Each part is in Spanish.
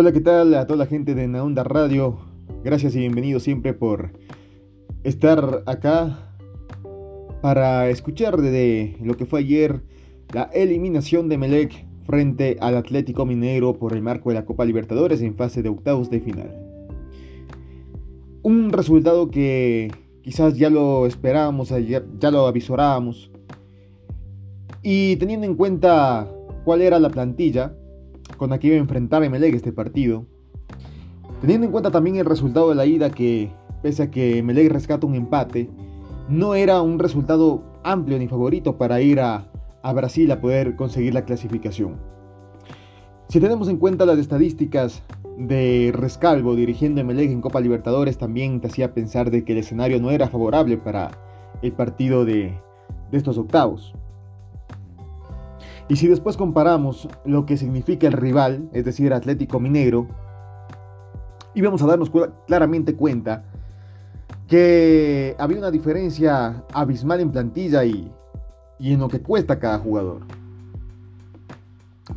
Hola, ¿qué tal a toda la gente de Naonda Radio? Gracias y bienvenido siempre por estar acá para escuchar de lo que fue ayer la eliminación de Melec frente al Atlético Mineiro por el marco de la Copa Libertadores en fase de octavos de final. Un resultado que quizás ya lo esperábamos, ya lo avisorábamos. Y teniendo en cuenta cuál era la plantilla con la que iba a enfrentar Emelec este partido, teniendo en cuenta también el resultado de la ida que, pese a que Emelec rescata un empate, no era un resultado amplio ni favorito para ir a, Brasil a poder conseguir la clasificación. Si tenemos en cuenta las estadísticas de Rescalvo dirigiendo Emelec en Copa Libertadores, también te hacía pensar de que el escenario no era favorable para el partido de estos octavos. Y si después comparamos lo que significa el rival, es decir, Atlético Mineiro, y vamos a darnos claramente cuenta que había una diferencia abismal en plantilla y, en lo que cuesta cada jugador.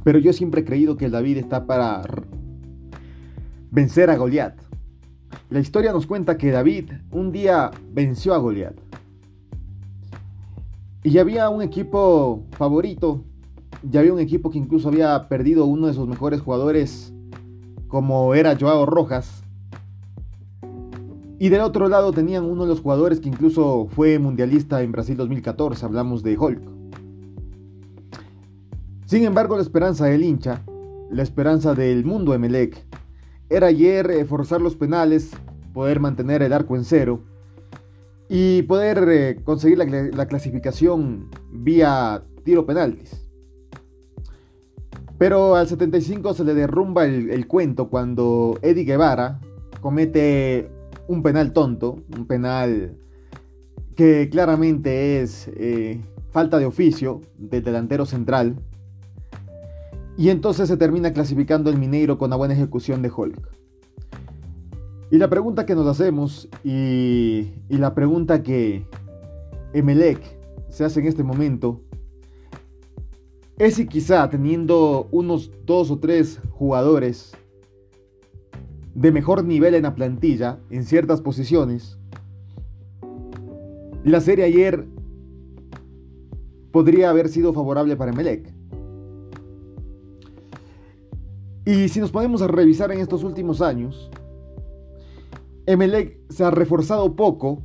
Pero yo siempre he creído que el David está para vencer a Goliat. La historia nos cuenta que David un día venció a Goliat. Y había un equipo favorito ya había un equipo que incluso había perdido uno de sus mejores jugadores, como era Joao Rojas. Y del otro lado tenían uno de los jugadores que incluso fue mundialista en Brasil 2014, hablamos de Hulk. Sin embargo, la esperanza del hincha, la esperanza del mundo Emelec, era ayer eh, forzar los penales, poder mantener el arco en cero y poder eh, conseguir la, la clasificación vía tiro penaltis. Pero al 75 se le derrumba el, cuento cuando Eddie Guevara comete un penal tonto, un penal que claramente es eh, falta de oficio del delantero central. Y entonces se termina clasificando el Mineiro con la buena ejecución de Hulk. Y la pregunta que nos hacemos y, y la pregunta que Emelec se hace en este momento es si quizá teniendo unos dos o tres jugadores de mejor nivel en la plantilla, en ciertas posiciones, la serie ayer podría haber sido favorable para Emelec. Y si nos ponemos a revisar en estos últimos años, Emelec se ha reforzado poco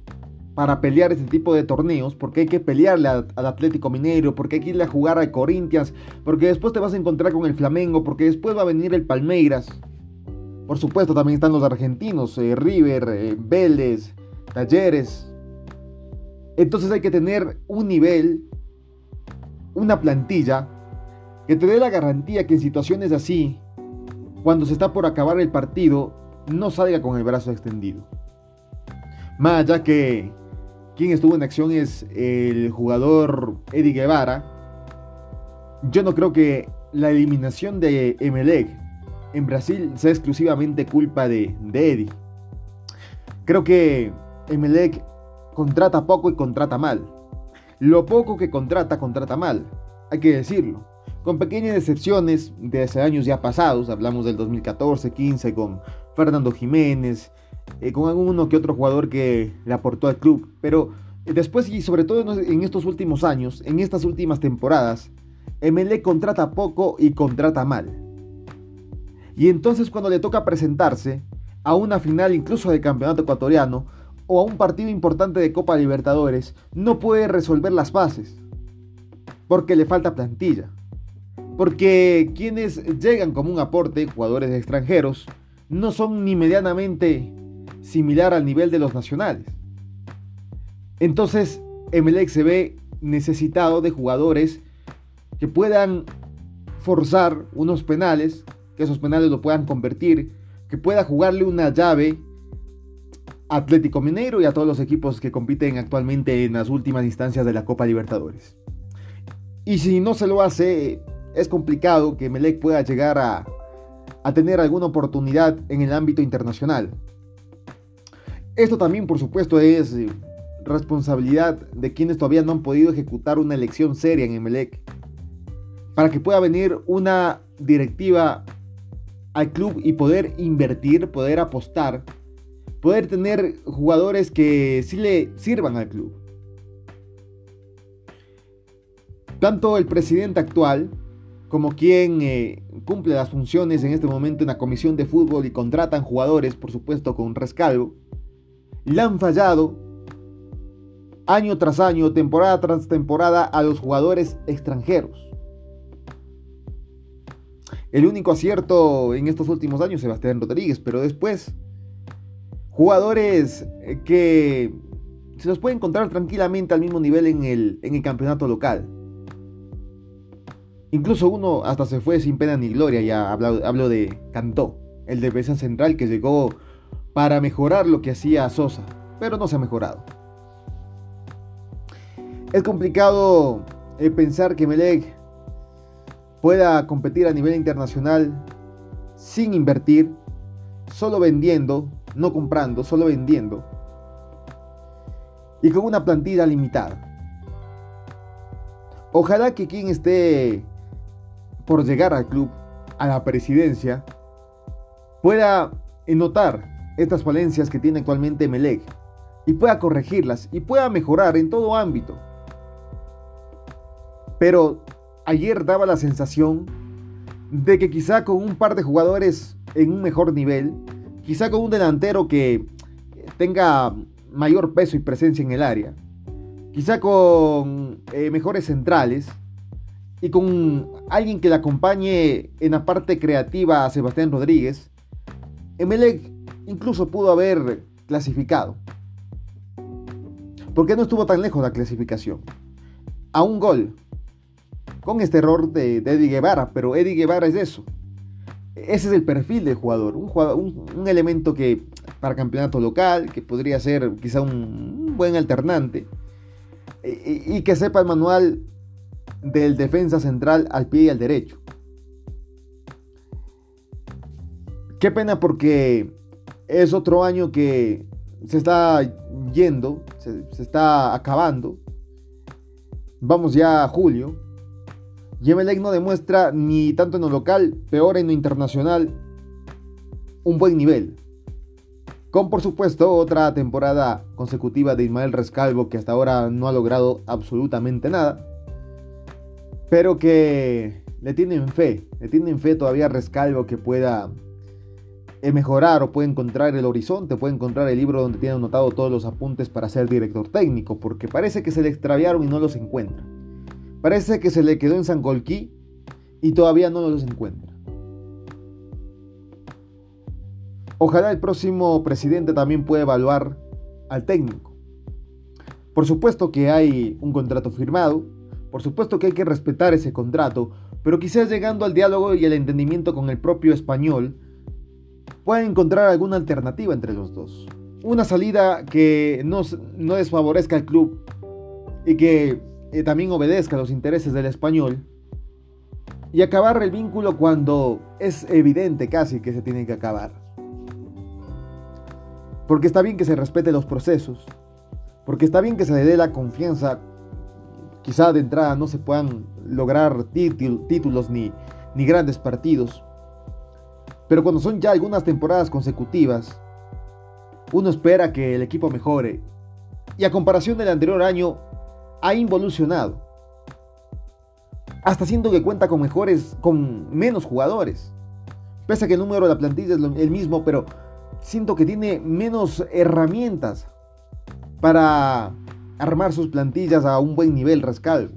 para pelear este tipo de torneos, porque hay que pelearle al, Atlético Mineiro, porque hay que irle a jugar al Corinthians, porque después te vas a encontrar con el Flamengo, porque después va a venir el Palmeiras. Por supuesto, también están los argentinos, eh, River, eh, Vélez, Talleres. Entonces hay que tener un nivel, una plantilla, que te dé la garantía que en situaciones así, cuando se está por acabar el partido, no salga con el brazo extendido. Más allá que quien estuvo en acción es el jugador Eddie Guevara. Yo no creo que la eliminación de Emelec en Brasil sea exclusivamente culpa de, de Eddie. Creo que Emelec contrata poco y contrata mal. Lo poco que contrata, contrata mal. Hay que decirlo. Con pequeñas excepciones de hace años ya pasados, hablamos del 2014-15 con Fernando Jiménez, eh, con alguno que otro jugador que le aportó al club. Pero eh, después y sobre todo en estos últimos años, en estas últimas temporadas, MLE contrata poco y contrata mal. Y entonces cuando le toca presentarse a una final incluso de campeonato ecuatoriano o a un partido importante de Copa Libertadores, no puede resolver las bases. Porque le falta plantilla. Porque quienes llegan como un aporte, jugadores extranjeros, no son ni medianamente similar al nivel de los nacionales. Entonces, Emelec se ve necesitado de jugadores que puedan forzar unos penales, que esos penales lo puedan convertir, que pueda jugarle una llave a Atlético Mineiro y a todos los equipos que compiten actualmente en las últimas instancias de la Copa Libertadores. Y si no se lo hace, es complicado que Emelec pueda llegar a, a tener alguna oportunidad en el ámbito internacional. Esto también, por supuesto, es eh, responsabilidad de quienes todavía no han podido ejecutar una elección seria en Emelec. Para que pueda venir una directiva al club y poder invertir, poder apostar, poder tener jugadores que sí le sirvan al club. Tanto el presidente actual como quien eh, cumple las funciones en este momento en la comisión de fútbol y contratan jugadores, por supuesto, con rescalvo, le han fallado año tras año, temporada tras temporada a los jugadores extranjeros. El único acierto en estos últimos años, Sebastián Rodríguez, pero después, jugadores eh, que se los puede encontrar tranquilamente al mismo nivel en el, en el campeonato local. Incluso uno hasta se fue sin pena ni gloria, ya hablo, de Cantó, el defensa central que llegó para mejorar lo que hacía Sosa, pero no se ha mejorado. Es complicado eh, pensar que Melec pueda competir a nivel internacional sin invertir, solo vendiendo, no comprando, solo vendiendo, y con una plantilla limitada. Ojalá que quien esté por llegar al club, a la presidencia, pueda notar estas falencias que tiene actualmente Melec y pueda corregirlas y pueda mejorar en todo ámbito. Pero ayer daba la sensación de que quizá con un par de jugadores en un mejor nivel, quizá con un delantero que tenga mayor peso y presencia en el área, quizá con eh, mejores centrales, y con alguien que le acompañe en la parte creativa a Sebastián Rodríguez, Emelec incluso pudo haber clasificado. Porque no estuvo tan lejos la clasificación. A un gol. Con este error de, Eddie Guevara. Pero Eddie Guevara es eso. Ese es el perfil del jugador. Un, un, elemento que para campeonato local, que podría ser quizá un, buen alternante. Y que sepa el manual del defensa central al pie y al derecho. Qué pena porque es otro año que se está yendo, se, está acabando. Vamos ya a julio. Y no demuestra ni tanto en lo local, peor en lo internacional, un buen nivel. Con por supuesto otra temporada consecutiva de Ismael Rescalvo que hasta ahora no ha logrado absolutamente nada pero que le tienen fe, le tienen fe todavía a Rescalvo que pueda mejorar o puede encontrar el horizonte, puede encontrar el libro donde tiene anotado todos los apuntes para ser director técnico, porque parece que se le extraviaron y no los encuentra. Parece que se le quedó en San Sangolquí y todavía no los encuentra. Ojalá el próximo presidente también pueda evaluar al técnico. Por supuesto que hay un contrato firmado, por supuesto que hay que respetar ese contrato, pero quizás llegando al diálogo y al entendimiento con el propio español, puedan encontrar alguna alternativa entre los dos. Una salida que no, desfavorezca al club y que eh, también obedezca a los intereses del español. Y acabar el vínculo cuando es evidente casi que se tiene que acabar. Porque está bien que se respete los procesos. Porque está bien que se le dé la confianza Quizá de entrada no se puedan lograr títulos ni grandes partidos. Pero cuando son ya algunas temporadas consecutivas, uno espera que el equipo mejore. Y a comparación del anterior año, ha involucionado. Hasta siento que cuenta con mejores, con menos jugadores. Pese a que el número de la plantilla es el mismo, pero siento que tiene menos herramientas para armar sus plantillas a un buen nivel Rascal.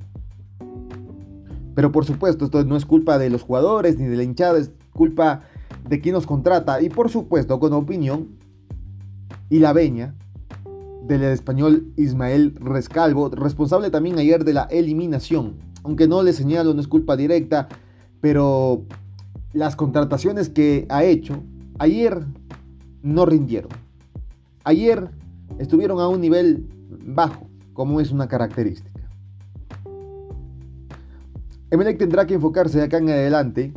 Pero por supuesto, esto no es culpa de los jugadores ni de la hinchada, es culpa de quien nos contrata y por supuesto con opinión y la veña del español Ismael Rescalvo, responsable también ayer de la eliminación. Aunque no le señalo, no es culpa directa, pero las contrataciones que ha hecho ayer no rindieron. Ayer estuvieron a un nivel bajo como es una característica. Emelec tendrá que enfocarse de acá en adelante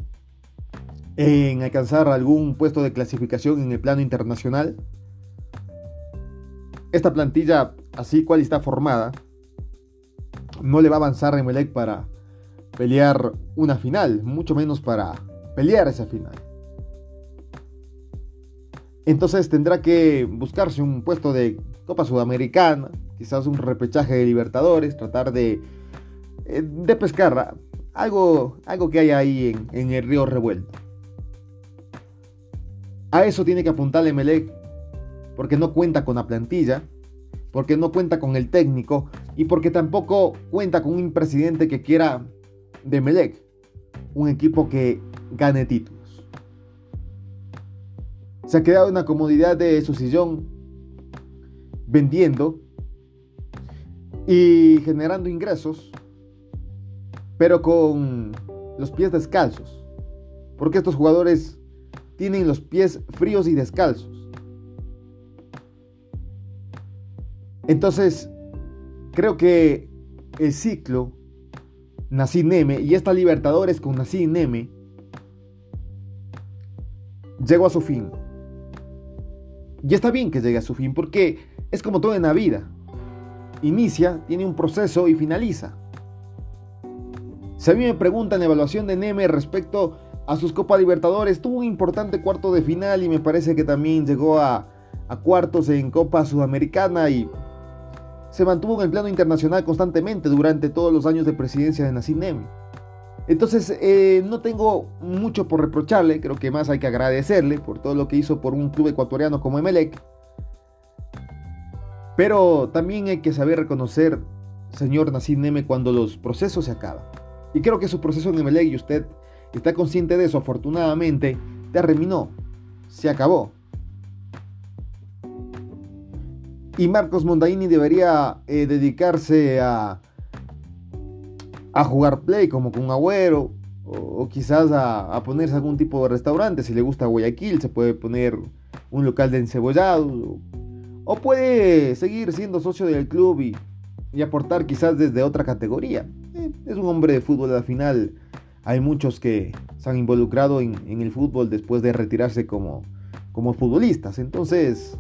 en alcanzar algún puesto de clasificación en el plano internacional. Esta plantilla, así cual está formada, no le va a avanzar a Emelec para pelear una final, mucho menos para pelear esa final. Entonces tendrá que buscarse un puesto de Copa Sudamericana, quizás un repechaje de Libertadores, tratar de, eh, de pescar algo, algo que hay ahí en el río revuelto. A eso tiene que apuntarle Melec, porque no cuenta con la plantilla, porque no cuenta con el técnico y porque tampoco cuenta con un presidente que quiera de Melec, un equipo que gane títulos. Se ha quedado en la comodidad de su sillón vendiendo y generando ingresos, pero con los pies descalzos, porque estos jugadores tienen los pies fríos y descalzos. Entonces, creo que el ciclo Nací Neme y esta Libertadores con Nací Neme llegó a su fin. Y está bien que llegue a su fin porque es como todo en la vida. Inicia, tiene un proceso y finaliza. Si a mí me preguntan la evaluación de Neme respecto a sus Copa Libertadores, tuvo un importante cuarto de final y me parece que también llegó a, cuartos en Copa Sudamericana y se mantuvo en el plano internacional constantemente durante todos los años de presidencia de Nassim Nemi. Entonces, eh, no tengo mucho por reprocharle, creo que más hay que agradecerle por todo lo que hizo por un club ecuatoriano como Emelec. Pero también hay que saber reconocer, señor Nassim Neme, cuando los procesos se acaban. Y creo que su proceso en Emelec, y usted está consciente de eso, afortunadamente, terminó, se acabó. Y Marcos Mondaini debería eh, dedicarse a, a jugar play como con Agüero o, quizás a, a, ponerse algún tipo de restaurante. Si le gusta Guayaquil, se puede poner un local de encebollado o, puede seguir siendo socio del club y, y aportar quizás desde otra categoría. Eh, es un hombre de fútbol al final. Hay muchos que se han involucrado en, el fútbol después de retirarse como, como futbolistas. Entonces,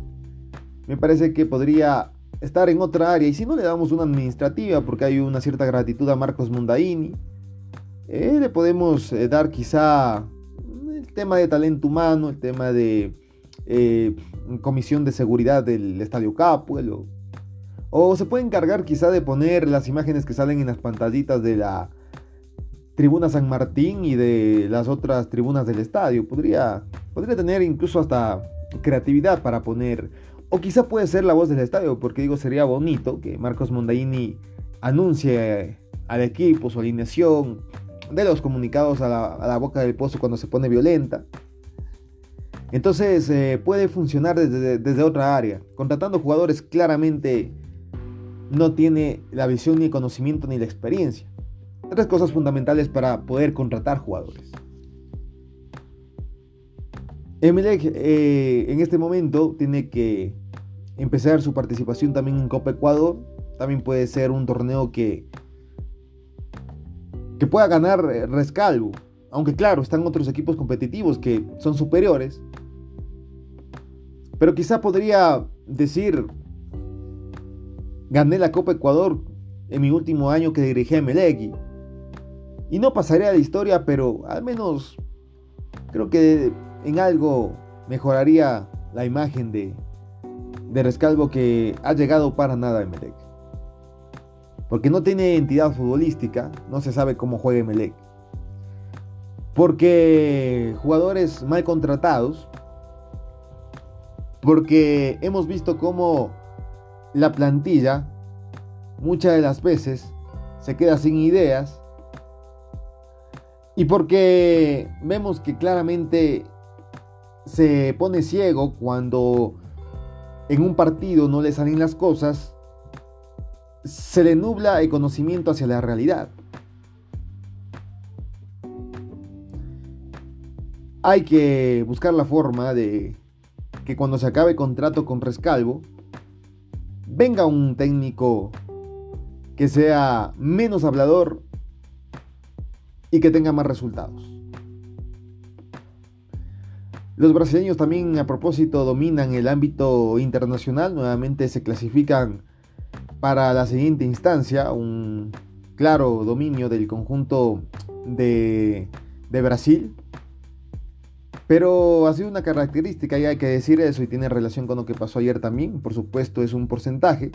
me parece que podría estar en otra área. Y si no le damos una administrativa, porque hay una cierta gratitud a Marcos Mundaini, eh, le podemos eh, dar quizá el tema de talento humano, el tema de eh, comisión de seguridad del Estadio Capuel. O, se puede encargar quizá de poner las imágenes que salen en las pantallitas de la tribuna San Martín y de las otras tribunas del estadio. Podría, podría tener incluso hasta creatividad para poner o quizá puede ser la voz del estadio, porque digo, sería bonito que Marcos Mondaini anuncie al equipo su alineación, de los comunicados a la, boca del pozo cuando se pone violenta. Entonces eh, puede funcionar desde, desde, otra área. Contratando jugadores claramente no tiene la visión ni el conocimiento ni la experiencia. Tres cosas fundamentales para poder contratar jugadores. Emelec eh, en este momento tiene que empezar su participación también en Copa Ecuador. También puede ser un torneo que, que pueda ganar eh, Rescalvo. Aunque claro, están otros equipos competitivos que son superiores. Pero quizá podría decir, gané la Copa Ecuador en mi último año que dirigí a. Y no pasaría a la historia, pero al menos creo que en algo mejoraría la imagen de, de Rescalvo que ha llegado para nada a Emelec. Porque no tiene entidad futbolística, no se sabe cómo juega Emelec. Porque jugadores mal contratados. Porque hemos visto cómo la plantilla muchas de las veces se queda sin ideas. Y porque vemos que claramente se pone ciego cuando en un partido no le salen las cosas, se le nubla el conocimiento hacia la realidad. Hay que buscar la forma de que cuando se acabe el contrato con Rescalvo, venga un técnico que sea menos hablador y que tenga más resultados. Los brasileños también a propósito dominan el ámbito internacional, nuevamente se clasifican para la siguiente instancia, un claro dominio del conjunto de, Brasil. Pero ha sido una característica y hay que decir eso y tiene relación con lo que pasó ayer también. Por supuesto es un porcentaje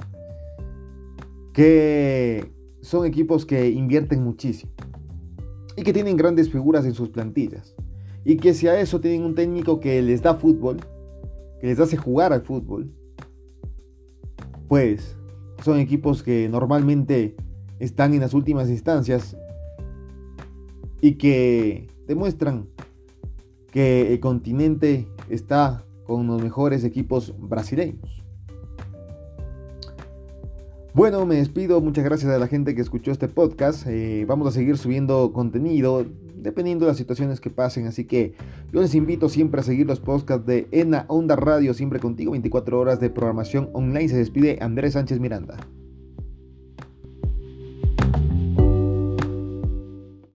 que son equipos que invierten muchísimo y que tienen grandes figuras en sus plantillas. Y que si a eso tienen un técnico que les da fútbol, que les hace jugar al fútbol, pues son equipos que normalmente están en las últimas instancias y que demuestran que el continente está con los mejores equipos brasileños. Bueno, me despido. Muchas gracias a la gente que escuchó este podcast. Eh, vamos a seguir subiendo contenido dependiendo de las situaciones que pasen. Así que yo les invito siempre a seguir los podcasts de ENA Onda Radio, siempre contigo, 24 horas de programación online. Se despide Andrés Sánchez Miranda.